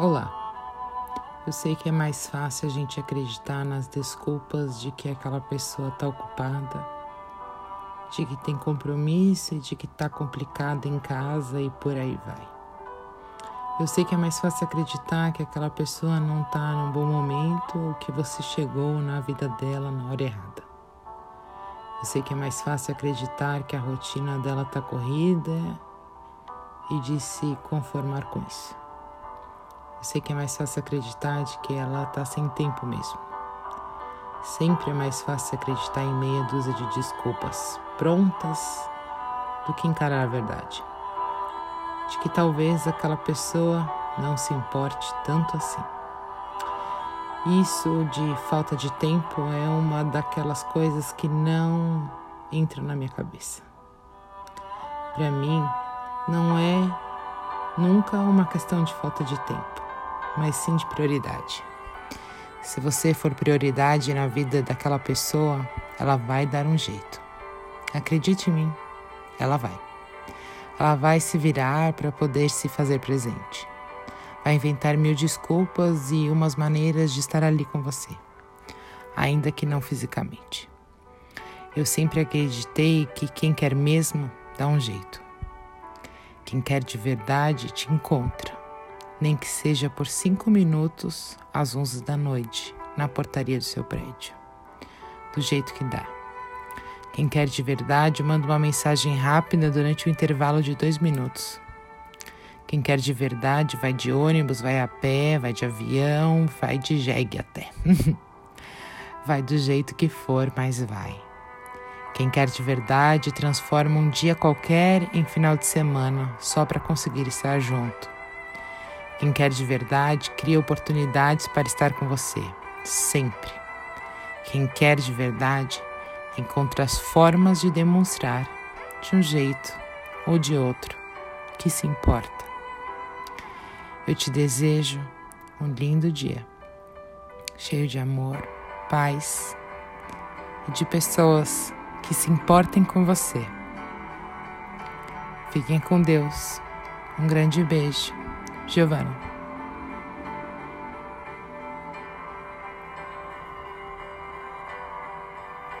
Olá. Eu sei que é mais fácil a gente acreditar nas desculpas de que aquela pessoa está ocupada, de que tem compromisso e de que está complicada em casa e por aí vai. Eu sei que é mais fácil acreditar que aquela pessoa não está num bom momento ou que você chegou na vida dela na hora errada. Eu sei que é mais fácil acreditar que a rotina dela está corrida e de se conformar com isso. Eu sei que é mais fácil acreditar de que ela está sem tempo mesmo. Sempre é mais fácil acreditar em meia dúzia de desculpas prontas do que encarar a verdade. De que talvez aquela pessoa não se importe tanto assim. Isso de falta de tempo é uma daquelas coisas que não entram na minha cabeça. Para mim, não é nunca uma questão de falta de tempo mas sim de prioridade. Se você for prioridade na vida daquela pessoa, ela vai dar um jeito. Acredite em mim, ela vai. Ela vai se virar para poder se fazer presente. Vai inventar mil desculpas e umas maneiras de estar ali com você, ainda que não fisicamente. Eu sempre acreditei que quem quer mesmo dá um jeito. Quem quer de verdade te encontra nem que seja por cinco minutos às onze da noite, na portaria do seu prédio. Do jeito que dá. Quem quer de verdade, manda uma mensagem rápida durante o intervalo de dois minutos. Quem quer de verdade, vai de ônibus, vai a pé, vai de avião, vai de jegue até. vai do jeito que for, mas vai. Quem quer de verdade, transforma um dia qualquer em final de semana só para conseguir estar junto. Quem quer de verdade cria oportunidades para estar com você, sempre. Quem quer de verdade encontra as formas de demonstrar, de um jeito ou de outro, que se importa. Eu te desejo um lindo dia, cheio de amor, paz e de pessoas que se importem com você. Fiquem com Deus. Um grande beijo. Giovanna.